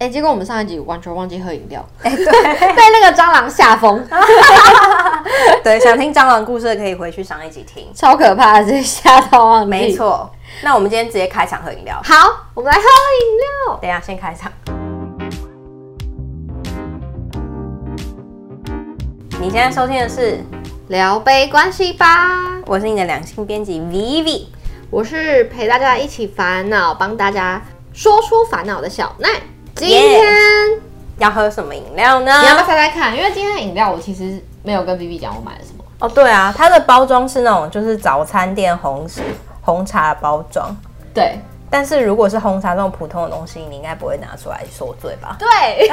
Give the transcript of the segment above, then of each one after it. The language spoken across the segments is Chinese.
哎、欸，结果我们上一集完全忘记喝饮料，哎、欸，对，被那个蟑螂吓疯。对，想听蟑螂故事的可以回去上一集听，超可怕的，直接吓到忘记。没错，那我们今天直接开场喝饮料。好，我们来喝饮料。等一下，先开场。你现在收听的是聊杯关系吧，我是你的两性编辑 Vivi，我是陪大家一起烦恼，帮大家说出烦恼的小奈。今天、要喝什么饮料呢？你要不要猜猜看？因为今天的饮料我其实没有跟 Vivi 讲我买了什么。哦，对啊，它的包装是那种就是早餐店红红茶包装。对，但是如果是红茶这种普通的东西，你应该不会拿出来说对吧？对，因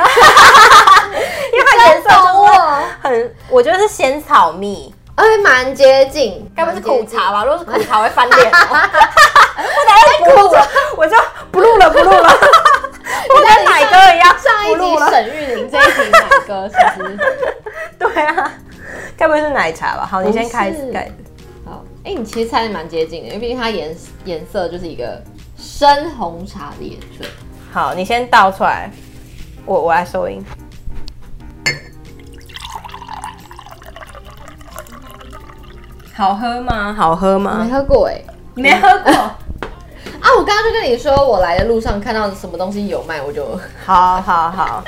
为它颜色就是很，我觉得是仙草蜜，哎，蛮接近。该不是苦茶吧？如果是苦茶会翻脸。我等下不录了，我就不录了，不录了。我跟奶哥一样，上一集沈玉玲，这一集奶哥，是不是？对啊，该不会是奶茶吧？好，你先开始盖。好，哎、欸，你其实猜的蛮接近的，因为毕竟它颜颜色就是一个深红茶的颜色。好，你先倒出来，我我来收音。好喝吗？好喝吗？没喝过哎、欸，没喝过。啊！我刚刚就跟你说，我来的路上看到什么东西有卖，我就 好好好。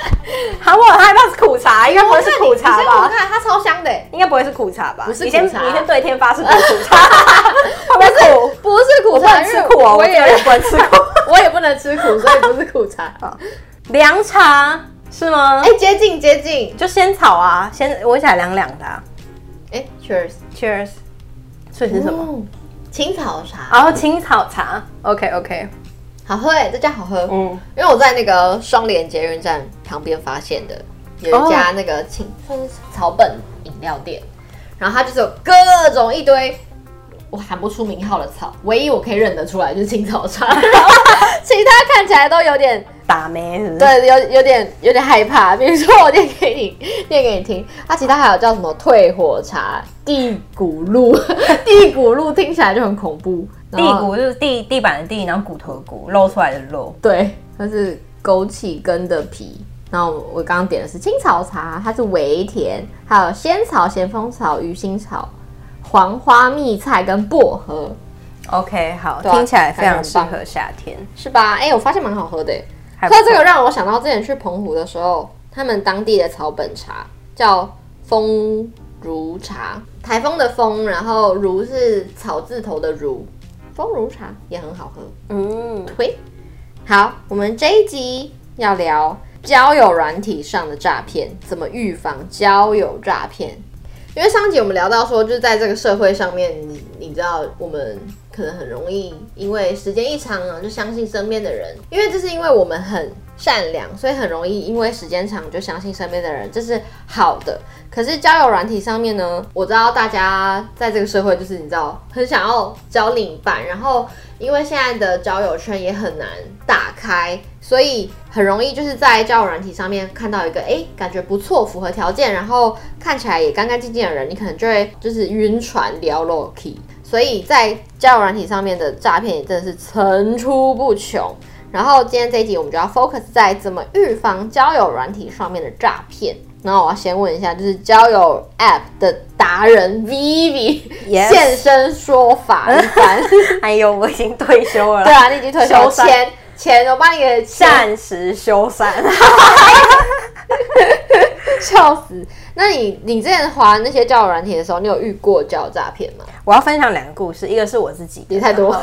好，我很害怕是苦茶，应该不会是苦茶吧？我看它超香的，应该不会是苦茶吧？不是苦茶，你先你先对天发誓不是苦茶，不是苦，不是苦茶，吃苦哦，我也不能吃苦，我也不能吃苦，所以不是苦茶。凉茶是吗？哎，接近接近，就仙草啊，先闻起来凉凉的。哎，Cheers Cheers，所以是什么？青草茶，然后青草茶，OK OK，好喝哎，这家好喝，嗯，因为我在那个双连捷运站旁边发现的，有一家那个青哦草本饮料店，然后它就是有各种一堆我喊不出名号的草，唯一我可以认得出来就是青草茶，然后其他看起来都有点打咩，是不是？对，有有点有点害怕。比如说我念给你念给你听，它其他还有叫什么退火茶、地骨露，地骨露听起来就很恐怖。地骨就是地地板的地，然后骨头的骨露出来的肉。对，它是枸杞根的皮。然后我刚刚点的是青草茶，它是微甜，还有仙草、咸丰草、鱼腥草。黄花蜜菜跟薄荷，OK，好，听起来非常适合夏天，是吧？哎、欸，我发现蛮好喝的，喝这个让我想到之前去澎湖的时候，他们当地的草本茶叫风如茶，台风的风，然后如是草字头的如，风如茶也很好喝，嗯，推，好，我们这一集要聊交友软体上的诈骗，怎么预防交友诈骗。因为上集我们聊到说，就是在这个社会上面，你你知道，我们可能很容易因为时间一长啊，就相信身边的人，因为这是因为我们很善良，所以很容易因为时间长就相信身边的人，这是好的。可是交友软体上面呢，我知道大家在这个社会就是你知道很想要交另一半，然后因为现在的交友圈也很难打开。所以很容易就是在交友软体上面看到一个哎、欸，感觉不错，符合条件，然后看起来也干干净净的人，你可能就会就是晕船聊 l o k y。所以在交友软体上面的诈骗也真的是层出不穷。然后今天这一集我们就要 focus 在怎么预防交友软体上面的诈骗。然后我要先问一下，就是交友 App 的达人 Vivi、yes. 现身说法一番。哎呦，我已经退休了。对啊，你已经退休了。钱，我帮你给暂时修缮，笑死！那你你之前滑那些交友软体的时候，你有遇过交友诈骗吗？我要分享两个故事，一个是我自己，也太多，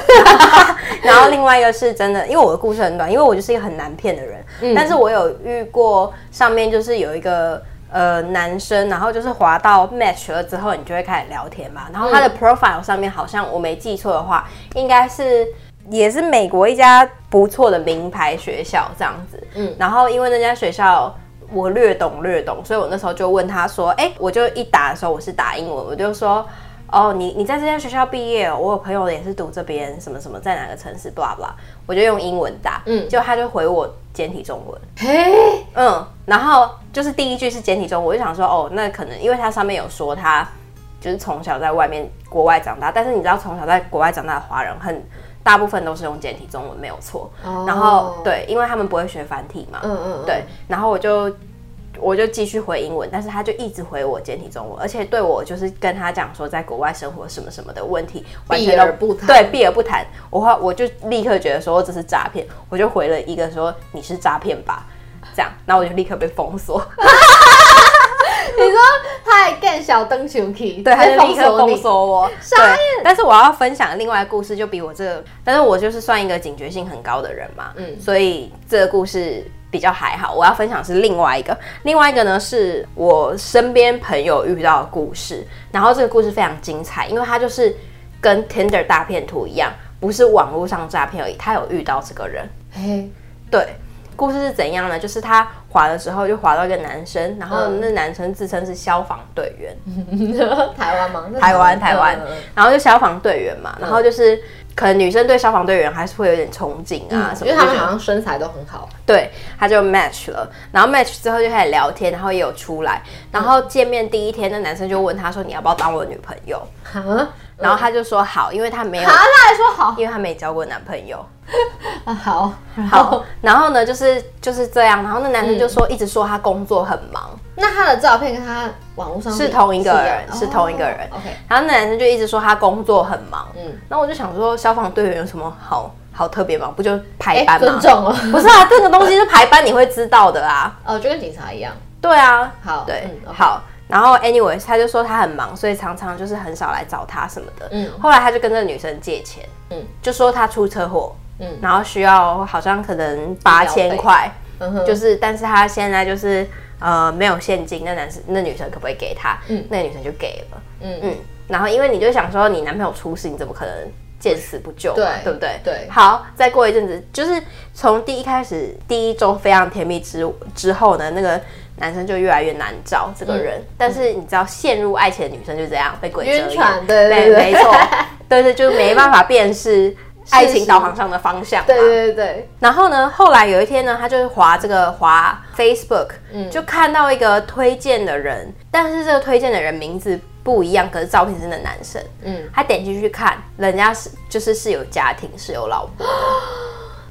然后另外一个是真的，因为我的故事很短，因为我就是一个很难骗的人，嗯，但是我有遇过上面就是有一个呃男生，然后就是滑到 match 了之后，你就会开始聊天嘛，然后他的 profile 上面好像我没记错的话，应该是。也是美国一家不错的名牌学校这样子，嗯，然后因为那家学校我略懂略懂，所以我那时候就问他说，哎、欸，我就一打的时候我是打英文，我就说，哦，你你在这家学校毕业，我有朋友也是读这边，什么什么在哪个城市，blah blah，我就用英文打，嗯，就他就回我简体中文，嘿，嗯，然后就是第一句是简体中文，我就想说，哦，那可能因为他上面有说他就是从小在外面国外长大，但是你知道从小在国外长大的华人很。大部分都是用简体中文没有错。哦、然后对，因为他们不会学繁体嘛。嗯嗯，嗯。对，然后我就我就继续回英文，但是他就一直回我简体中文，而且对我就是跟他讲说在国外生活什么什么的问题，完全都不谈。对，避而不谈。我话我就立刻觉得说这是诈骗，我就回了一个说你是诈骗吧，这样，然后我就立刻被封锁。你说他还更小灯球 key，对，他就立刻封锁我。对，但是我要分享另外一个故事，就比我这个，但是我就是算一个警觉性很高的人嘛，嗯，所以这个故事比较还好。我要分享是另外一个，另外一个呢是我身边朋友遇到的故事，然后这个故事非常精彩，因为他就是跟 Tinder 大片图一样，不是网络上诈骗而已，他有遇到这个人。嘿，对。故事是怎样呢？就是他滑的时候就滑到一个男生，然后那男生自称是消防队员，嗯、台湾吗？台湾。台湾，然后就消防队员嘛，然后就是可能女生对消防队员还是会有点憧憬啊什么，因为他们好像身材都很好。对，他就 match 了，然后 match 之后就开始聊天，然后也有出来，然后见面第一天，那男生就问他说：“你要不要当我女朋友？”然后他就说好，因为他没有，他还说好，因为他没交过男朋友。啊，好好，然后呢，就是就是这样，然后那男生就说，一直说他工作很忙。那他的照片跟他网络上是同一个人，是同一个人。OK，然后那男生就一直说他工作很忙。嗯，然后我就想说，消防队员有什么好好特别忙？不就排班吗？尊重哦，不是啊，这个东西是排班，你会知道的啊。哦，就跟警察一样。对啊，好，对，好。然后，anyways，他就说他很忙，所以常常就是很少来找他什么的。嗯，后来他就跟这个女生借钱，嗯，就说他出车祸，嗯，然后需要好像可能八千块，嗯哼，就是，但是他现在就是呃没有现金，那男生那女生可不可以给他？嗯，那女生就给了，嗯嗯，然后因为你就想说你男朋友出事，你怎么可能见死不救嘛？对，对不对？对。好，再过一阵子，就是从第一开始第一周非常甜蜜之之后呢，那个。男生就越来越难找这个人，嗯、但是你知道，陷入爱情的女生就这样被鬼遮眼，对对对，没错，对对，就没办法辨识爱情导航上的方向。对对对对。然后呢，后来有一天呢，他就是滑这个滑 Facebook，嗯，就看到一个推荐的人，但是这个推荐的人名字不一样，可是照片是那男生，嗯，他点进去看，人家是就是是有家庭，是有老婆的。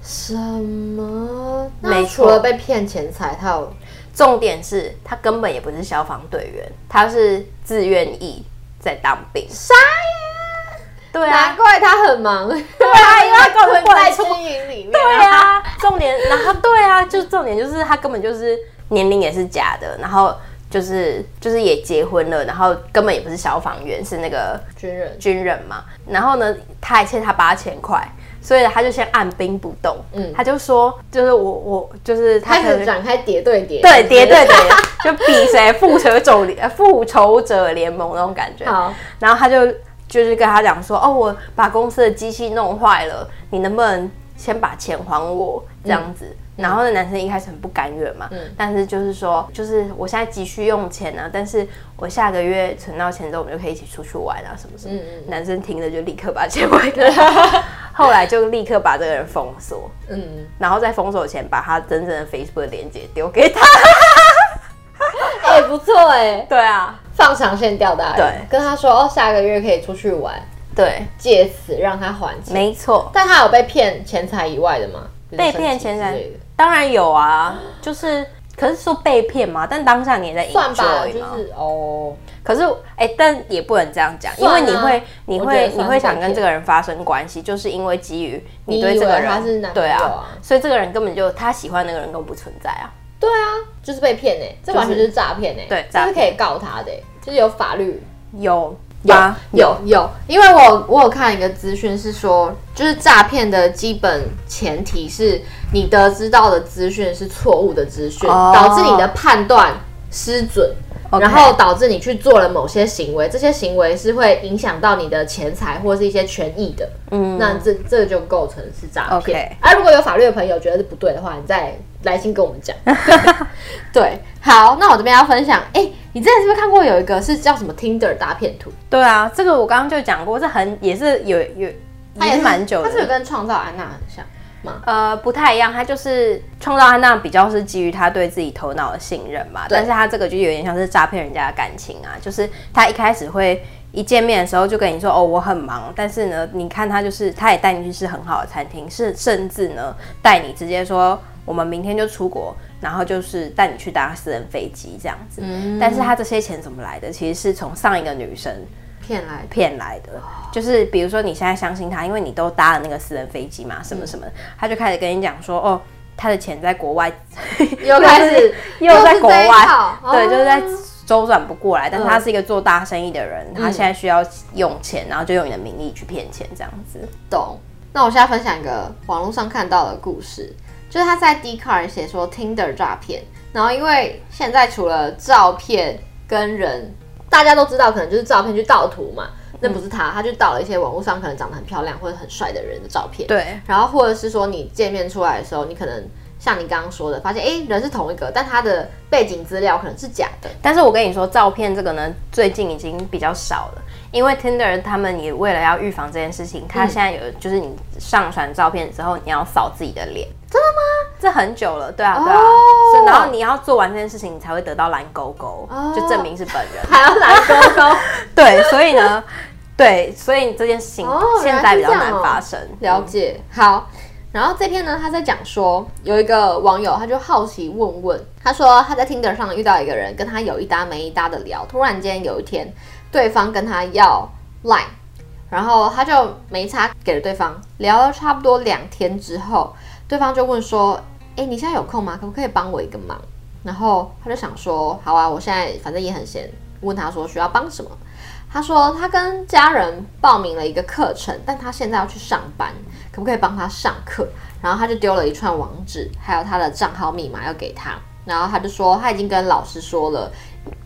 什么？没错，除了被骗钱财，他有。重点是他根本也不是消防队员，他是自愿意在当兵。啥呀？对啊，难怪他很忙。对啊，因为他根本在军营里面。对啊，重点，然后对啊，就重点就是他根本就是年龄也是假的，然后就是就是也结婚了，然后根本也不是消防员，是那个军人军人嘛。然后呢，他还欠他八千块。所以他就先按兵不动，嗯，他就说，就是我我就是他可能展开叠对叠，对叠对叠，就比谁复仇者联复仇者联盟那种感觉。好，然后他就就是跟他讲说，哦，我把公司的机器弄坏了，你能不能先把钱还我？这样子。嗯然后那男生一开始很不甘愿嘛，嗯，但是就是说，就是我现在急需用钱啊，但是我下个月存到钱之后，我们就可以一起出去玩啊，什么什么。嗯嗯。男生听了就立刻把钱还给他，后来就立刻把这个人封锁，嗯，然后在封锁前把他真正的 Facebook 链接丢给他。哎，不错哎。对啊，放长线钓大鱼。对，跟他说哦，下个月可以出去玩，对，借此让他还钱。没错。但他有被骗钱财以外的吗？被骗钱财。当然有啊，就是，可是说被骗嘛，但当下你也在 enjoy 嘛，就是哦。可是哎、欸，但也不能这样讲，啊、因为你会，你会，你会想跟这个人发生关系，就是因为基于你对这个人，对啊，所以这个人根本就他喜欢那个人根本不存在啊。对啊，就是被骗哎、欸，这完全就是诈骗哎，对，这是可以告他的、欸，就是有法律有。有有有，因为我我有看一个资讯是说，就是诈骗的基本前提是你得知到的资讯是错误的资讯，导致你的判断失准，然后导致你去做了某些行为，这些行为是会影响到你的钱财或是一些权益的。嗯，那这这就构成是诈骗。而、啊、如果有法律的朋友觉得是不对的话，你再来信跟我们讲。对，好，那我这边要分享，哎、欸。你之前是不是看过有一个是叫什么 Tinder 大骗图？对啊，这个我刚刚就讲过，这很也是有有它也是蛮久的。它是有跟创造安娜很像吗？呃，不太一样，他就是创造他那样比较是基于他对自己头脑的信任嘛，但是他这个就有点像是诈骗人家的感情啊，就是他一开始会。一见面的时候就跟你说哦，我很忙，但是呢，你看他就是他也带你去吃很好的餐厅，是甚至呢带你直接说我们明天就出国，然后就是带你去搭私人飞机这样子。嗯，但是他这些钱怎么来的？其实是从上一个女生骗来骗来的。就是比如说你现在相信他，因为你都搭了那个私人飞机嘛，什么什么，他就开始跟你讲说哦，他的钱在国外，又开始 又在国外，对，就是在。周转不过来，但是他是一个做大生意的人，嗯、他现在需要用钱，然后就用你的名义去骗钱，这样子。懂。那我现在分享一个网络上看到的故事，就是他在 Dcard 写说 Tinder 诈骗，然后因为现在除了照片跟人，大家都知道可能就是照片去盗图嘛，那不是他，他就盗了一些网络上可能长得很漂亮或者很帅的人的照片。对。然后或者是说你见面出来的时候，你可能。像你刚刚说的，发现哎，人是同一个，但他的背景资料可能是假的。但是我跟你说，照片这个呢，最近已经比较少了，因为 Tinder 他们也为了要预防这件事情，他现在有就是你上传照片之后，你要扫自己的脸。真的吗？这很久了，对啊，对啊。Oh. 然后你要做完这件事情，你才会得到蓝勾勾，oh. 就证明是本人。还要蓝勾勾？对，所以呢，对，所以这件事情现在比较难发生。Oh, 了解，好。然后这篇呢，他在讲说，有一个网友他就好奇问问，他说他在 Tinder 上遇到一个人，跟他有一搭没一搭的聊，突然间有一天，对方跟他要 Line，然后他就没差给了对方，聊了差不多两天之后，对方就问说，哎，你现在有空吗？可不可以帮我一个忙？然后他就想说，好啊，我现在反正也很闲，问他说需要帮什么？他说他跟家人报名了一个课程，但他现在要去上班。可不可以帮他上课？然后他就丢了一串网址，还有他的账号密码要给他。然后他就说他已经跟老师说了，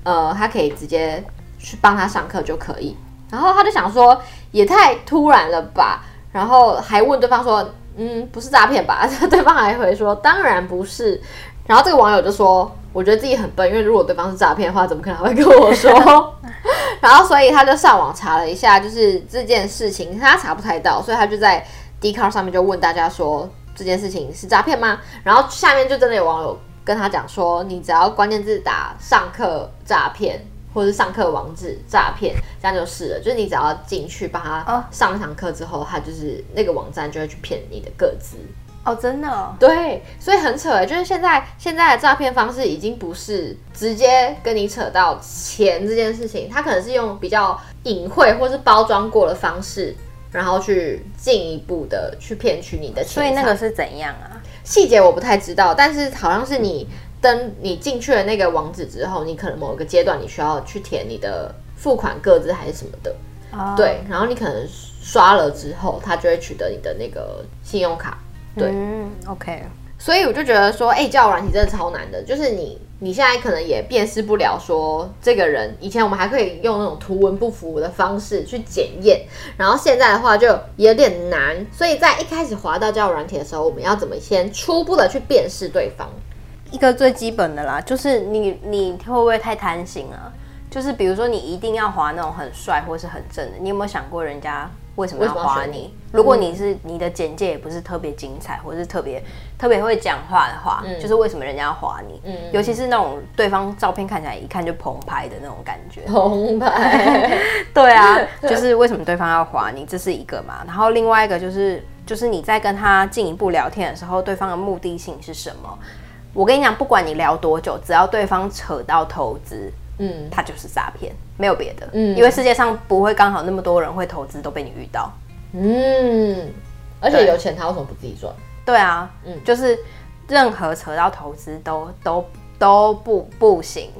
呃，他可以直接去帮他上课就可以。然后他就想说也太突然了吧，然后还问对方说，嗯，不是诈骗吧？对方还回说当然不是。然后这个网友就说，我觉得自己很笨，因为如果对方是诈骗的话，怎么可能会跟我说？然后所以他就上网查了一下，就是这件事情他查不太到，所以他就在。Dcard 上面就问大家说，这件事情是诈骗吗？然后下面就真的有网友跟他讲说，你只要关键字打上课诈骗或者是上课网址诈骗，这样就是了。就是你只要进去帮他上一堂课之后，他就是那个网站就会去骗你的个资哦，真的哦？对，所以很扯哎，就是现在现在的诈骗方式已经不是直接跟你扯到钱这件事情，他可能是用比较隐晦或是包装过的方式。然后去进一步的去骗取你的钱，所以那个是怎样啊？细节我不太知道，但是好像是你登你进去了那个网址之后，你可能某一个阶段你需要去填你的付款个资还是什么的，哦、对，然后你可能刷了之后，他就会取得你的那个信用卡，对、嗯、，OK。所以我就觉得说，哎、欸，交友软体真的超难的，就是你。你现在可能也辨识不了，说这个人以前我们还可以用那种图文不符的方式去检验，然后现在的话就有点难。所以在一开始滑到交友软体的时候，我们要怎么先初步的去辨识对方？一个最基本的啦，就是你你会不会太贪心啊？就是比如说你一定要滑那种很帅或是很正的，你有没有想过人家？为什么要滑你？如果你是你的简介也不是特别精彩，或是特别特别会讲话的话，嗯、就是为什么人家要滑你？嗯，尤其是那种对方照片看起来一看就澎湃的那种感觉，澎湃。对啊，就是为什么对方要滑你？这是一个嘛。然后另外一个就是，就是你在跟他进一步聊天的时候，对方的目的性是什么？我跟你讲，不管你聊多久，只要对方扯到投资。嗯，他就是诈骗，没有别的。嗯，因为世界上不会刚好那么多人会投资都被你遇到。嗯，而且有钱他为什么不自己赚？对啊，嗯，就是任何扯到投资都都都不不行，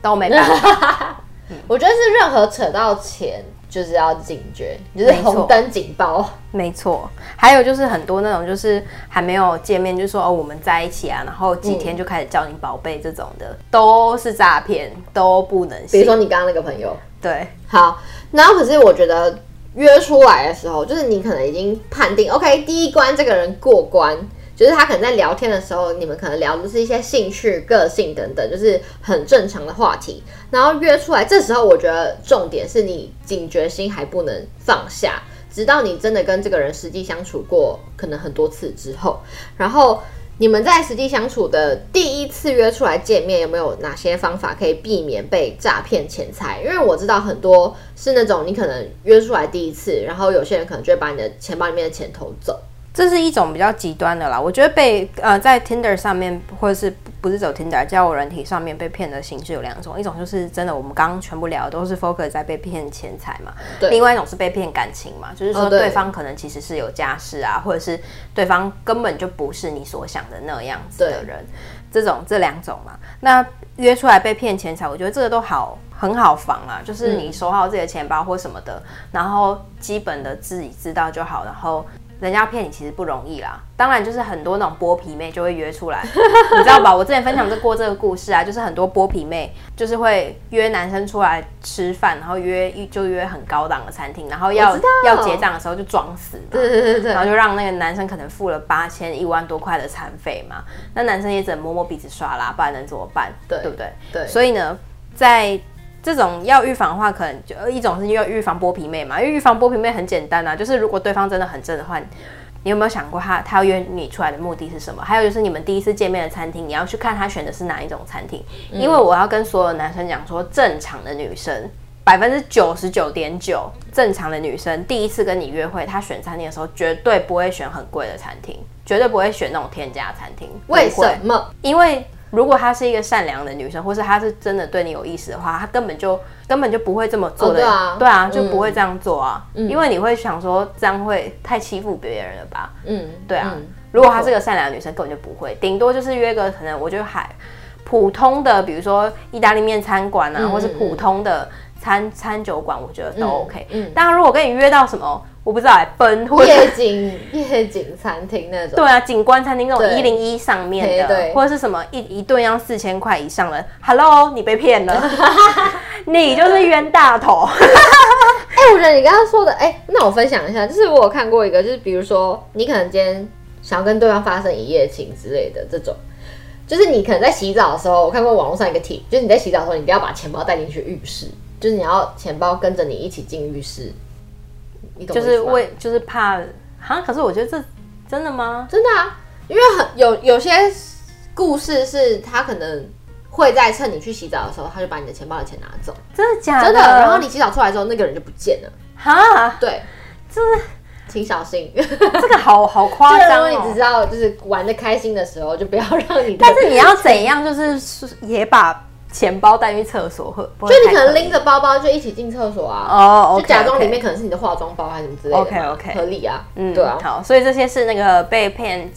都没办法。我觉得是任何扯到钱。就是要警觉，就是红灯警报。没错，还有就是很多那种就是还没有见面就说哦我们在一起啊，然后几天就开始叫你宝贝这种的，嗯、都是诈骗，都不能信。比如说你刚刚那个朋友，对，好，然后可是我觉得约出来的时候，就是你可能已经判定 OK，第一关这个人过关。就是他可能在聊天的时候，你们可能聊的是一些兴趣、个性等等，就是很正常的话题。然后约出来，这时候我觉得重点是你警觉心还不能放下，直到你真的跟这个人实际相处过可能很多次之后，然后你们在实际相处的第一次约出来见面，有没有哪些方法可以避免被诈骗钱财？因为我知道很多是那种你可能约出来第一次，然后有些人可能就会把你的钱包里面的钱偷走。这是一种比较极端的啦，我觉得被呃在 Tinder 上面或者是不是走 Tinder 交友软体上面被骗的形式有两种，一种就是真的我们刚刚全部聊的都是 focus 在被骗钱财嘛，对，另外一种是被骗感情嘛，就是说对。方可能其实是有家室啊，或者是对方根本就不是你所想的那样子的人，这种这两种嘛，那约出来被骗钱财，我觉得这个都好很好防啊，就是你收好自己的钱包或什么的，然后基本的自己知道就好，然后。人家骗你其实不容易啦，当然就是很多那种剥皮妹就会约出来，你知道吧？我之前分享过这个故事啊，就是很多剥皮妹就是会约男生出来吃饭，然后约就约很高档的餐厅，然后要要结账的时候就装死，对对对对，然后就让那个男生可能付了八千一万多块的餐费嘛，那男生也只能摸摸鼻子刷啦，不然能怎么办？对对不对？对，所以呢，在这种要预防的话，可能就一种是要预防剥皮妹嘛，因为预防剥皮妹很简单啊，就是如果对方真的很正的话，你有没有想过他他要约你出来的目的是什么？还有就是你们第一次见面的餐厅，你要去看他选的是哪一种餐厅？因为我要跟所有男生讲说，正常的女生百分之九十九点九正常的女生第一次跟你约会，她选餐厅的时候绝对不会选很贵的餐厅，绝对不会选那种天价餐厅。为什么？因为。如果她是一个善良的女生，或是她是真的对你有意思的话，她根本就根本就不会这么做的。哦、对啊，对啊，就不会这样做啊。嗯、因为你会想说这样会太欺负别人了吧？嗯，对啊。嗯、如果她是个善良的女生，根本就不会，顶多就是约个可能我觉得还普通的，比如说意大利面餐馆啊，嗯、或是普通的餐餐酒馆，我觉得都 OK。嗯，当然如果跟你约到什么。我不知道哎，奔或夜景夜景餐厅那种，对啊，景观餐厅那种一零一上面的，或者是什么一一顿要四千块以上的，Hello，你被骗了，你就是冤大头。哎、欸，我觉得你刚刚说的，哎、欸，那我分享一下，就是我有看过一个，就是比如说你可能今天想要跟对方发生一夜情之类的这种，就是你可能在洗澡的时候，我看过网络上一个帖，就是你在洗澡的时候，你不要把钱包带进去浴室，就是你要钱包跟着你一起进浴室。就是为就是怕哈，可是我觉得这真的吗？真的啊，因为很有有些故事是他可能会在趁你去洗澡的时候，他就把你的钱包的钱拿走，真的假的？真的。然后你洗澡出来之后，那个人就不见了。哈，对，就是请小心，这个好好夸张哦。如果你只知道就是玩的开心的时候，就不要让你。但是你要怎样，就是也把。钱包带去厕所，就你可能拎着包包就一起进厕所啊，哦，oh, 就假装里面可能是你的化妆包还是什么之类的，OK OK，合理啊，嗯，对啊，好，所以这些是那个被骗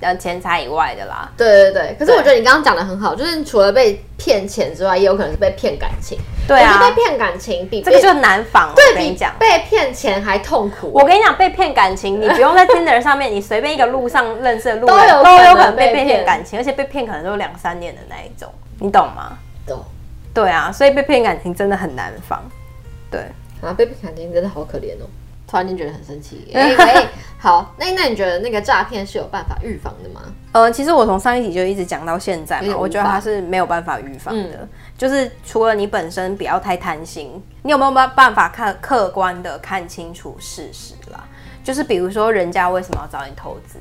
呃钱财以外的啦，对对对，可是我觉得你刚刚讲的很好，就是除了被骗钱之外，也有可能是被骗感情，对啊，被骗感情比这个就难防，对，比讲。被骗钱还痛苦。我跟你讲，被骗感情，你不用在 Tinder 上面，你随便一个路上认识的路人都有可能被骗感情，而且被骗可能都两三年的那一种，你懂吗？懂。对啊，所以被骗感情真的很难防。对啊，被骗感情真的好可怜哦，突然间觉得很生气。哎、欸，好，那那你觉得那个诈骗是有办法预防的吗？呃，其实我从上一集就一直讲到现在嘛，我觉得它是没有办法预防的。嗯、就是除了你本身不要太贪心，你有没有办办法看客观的看清楚事实啦？就是比如说人家为什么要找你投资，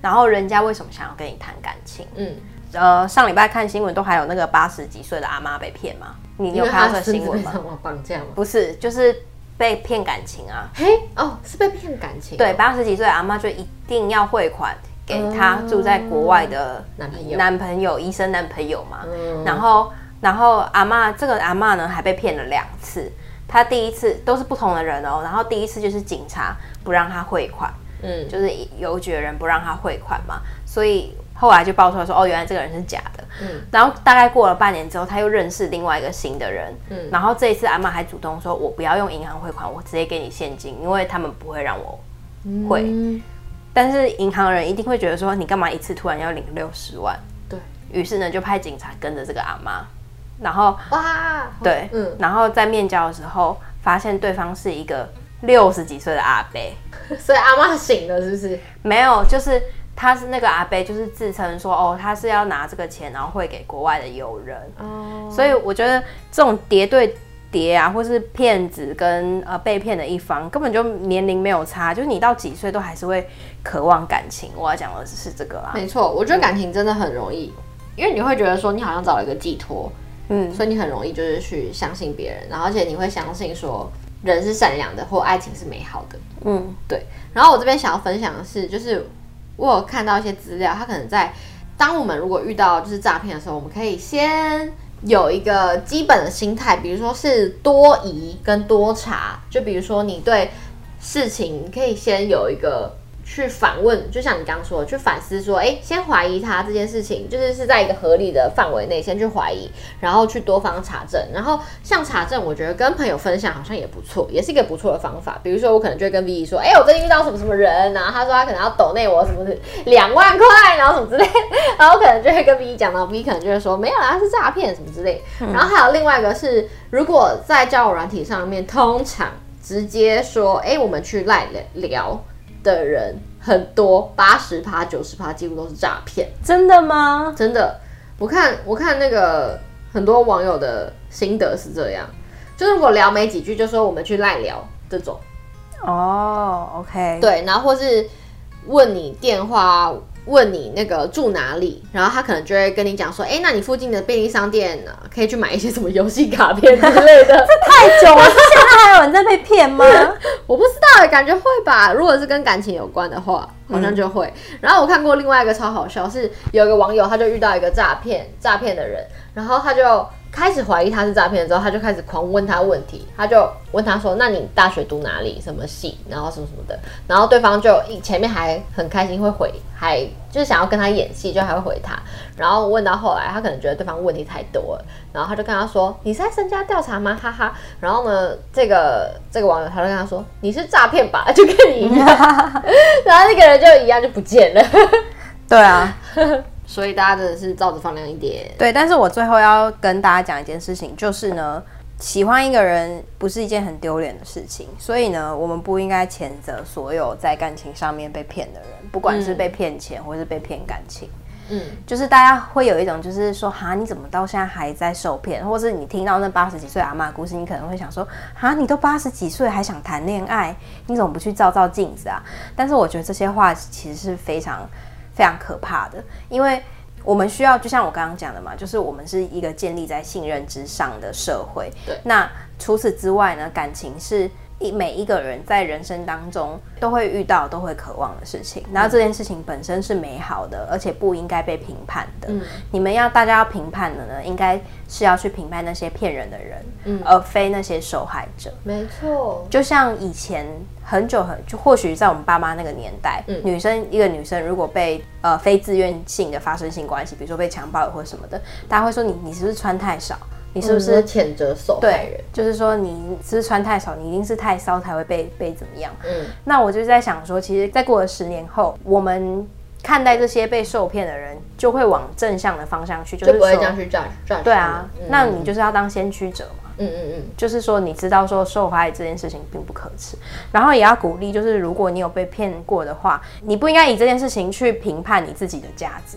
然后人家为什么想要跟你谈感情？嗯。呃，上礼拜看新闻都还有那个八十几岁的阿妈被骗吗？你有看到这个新闻吗？绑架吗？不是，就是被骗感情啊！嘿，哦，是被骗感情。对，八十几岁阿妈就一定要汇款给她住在国外的男朋友，男朋友医生男朋友嘛。嗯。然后，然后阿妈这个阿妈呢还被骗了两次。她第一次都是不同的人哦，然后第一次就是警察不让她汇款，嗯，就是邮局的人不让他汇款嘛，所以。后来就爆出来说，哦，原来这个人是假的。嗯，然后大概过了半年之后，他又认识另外一个新的人。嗯，然后这一次阿妈还主动说，我不要用银行汇款，我直接给你现金，因为他们不会让我汇。嗯，但是银行人一定会觉得说，你干嘛一次突然要领六十万？对，于是呢，就派警察跟着这个阿妈，然后哇，对，嗯，然后在面交的时候，发现对方是一个六十几岁的阿伯，所以阿妈醒了，是不是？没有，就是。他是那个阿贝，就是自称说哦，他是要拿这个钱，然后汇给国外的友人。哦，所以我觉得这种叠对叠啊，或是骗子跟呃被骗的一方，根本就年龄没有差，就是你到几岁都还是会渴望感情。我要讲的是这个啦。没错，我觉得感情真的很容易，因为你会觉得说你好像找了一个寄托，嗯，所以你很容易就是去相信别人，然后而且你会相信说人是善良的或爱情是美好的，嗯，对。然后我这边想要分享的是，就是我有看到一些资料，他可能在当我们如果遇到就是诈骗的时候，我们可以先。有一个基本的心态，比如说是多疑跟多查，就比如说你对事情可以先有一个。去反问，就像你刚刚说的，去反思说，哎，先怀疑他这件事情，就是是在一个合理的范围内先去怀疑，然后去多方查证。然后像查证，我觉得跟朋友分享好像也不错，也是一个不错的方法。比如说，我可能就会跟 V 说，哎，我最近遇到什么什么人，然后他说他可能要抖内我什么两万块，然后什么之类，然后我可能就会跟 V 讲到，V 可能就会说没有啦，他是诈骗什么之类。然后还有另外一个是，如果在交友软体上面，通常直接说，哎，我们去赖聊。的人很多，八十趴、九十趴几乎都是诈骗。真的吗？真的，我看我看那个很多网友的心得是这样，就是如果聊没几句，就说我们去赖聊这种。哦，OK，对，然后或是问你电话。问你那个住哪里，然后他可能就会跟你讲说，哎，那你附近的便利商店呢，可以去买一些什么游戏卡片之类的。这太久了，现在还有人在被骗吗？我不知道，感觉会吧。如果是跟感情有关的话，好像就会。嗯、然后我看过另外一个超好笑，是有一个网友他就遇到一个诈骗诈骗的人，然后他就。开始怀疑他是诈骗之后，他就开始狂问他问题，他就问他说：“那你大学读哪里？什么系？然后什么什么的。”然后对方就一前面还很开心会回，还就是想要跟他演戏，就还会回他。然后问到后来，他可能觉得对方问题太多了，然后他就跟他说：“你是在身家调查吗？”哈哈。然后呢，这个这个网友他就跟他说：“你是诈骗吧？就跟你一样。”然后那个人就一样就不见了。对啊。所以大家真的是照着放亮一点。对，但是我最后要跟大家讲一件事情，就是呢，喜欢一个人不是一件很丢脸的事情，所以呢，我们不应该谴责所有在感情上面被骗的人，不管是被骗钱或是被骗感情。嗯，就是大家会有一种就是说，哈，你怎么到现在还在受骗？或是你听到那八十几岁阿妈的故事，你可能会想说，哈，你都八十几岁还想谈恋爱，你怎么不去照照镜子啊？但是我觉得这些话其实是非常。非常可怕的，因为我们需要，就像我刚刚讲的嘛，就是我们是一个建立在信任之上的社会。对，那除此之外呢，感情是一每一个人在人生当中都会遇到、都会渴望的事情。然后这件事情本身是美好的，而且不应该被评判的。嗯，你们要大家要评判的呢，应该是要去评判那些骗人的人，嗯，而非那些受害者。没错，就像以前。很久很就或许在我们爸妈那个年代，嗯、女生一个女生如果被呃非自愿性的发生性关系，比如说被强暴了或什么的，大家会说你你是不是穿太少？你是不是谴责受害人？就是说你是不是穿太少？你一定是太骚才会被被怎么样？嗯，那我就在想说，其实再过了十年后，我们看待这些被受骗的人，就会往正向的方向去，就不会这样去赚赚。对啊，嗯、那你就是要当先驱者嘛。嗯嗯嗯，就是说，你知道说受害这件事情并不可耻，然后也要鼓励，就是如果你有被骗过的话，你不应该以这件事情去评判你自己的价值，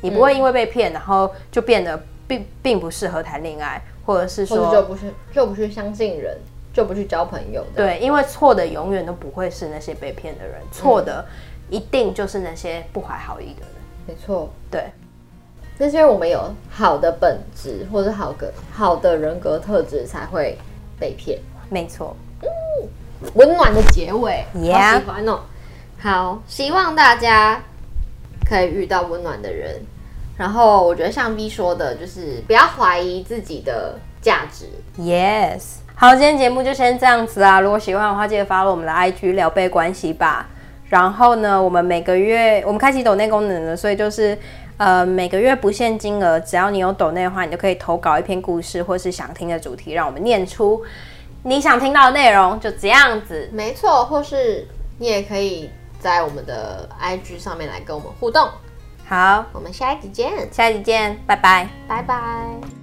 你不会因为被骗，然后就变得并并不适合谈恋爱，或者是说就不是就不去相信人，就不去交朋友。对，因为错的永远都不会是那些被骗的人，错的一定就是那些不怀好意的人。没错，对。那是因为我们有好的本质或者好个好的人格特质才会被骗。没错，嗯，温暖的结尾.好喜欢哦。好，希望大家可以遇到温暖的人。然后我觉得像 V 说的，就是不要怀疑自己的价值。Yes。好，今天节目就先这样子啊。如果喜欢的话，记得 follow 我们的 IG 聊备关系吧。然后呢，我们每个月我们开启抖内功能了，所以就是。呃，每个月不限金额，只要你有抖内的话，你就可以投稿一篇故事，或是想听的主题，让我们念出你想听到的内容，就这样子。没错，或是你也可以在我们的 IG 上面来跟我们互动。好，我们下一集见，下一集见，拜拜，拜拜。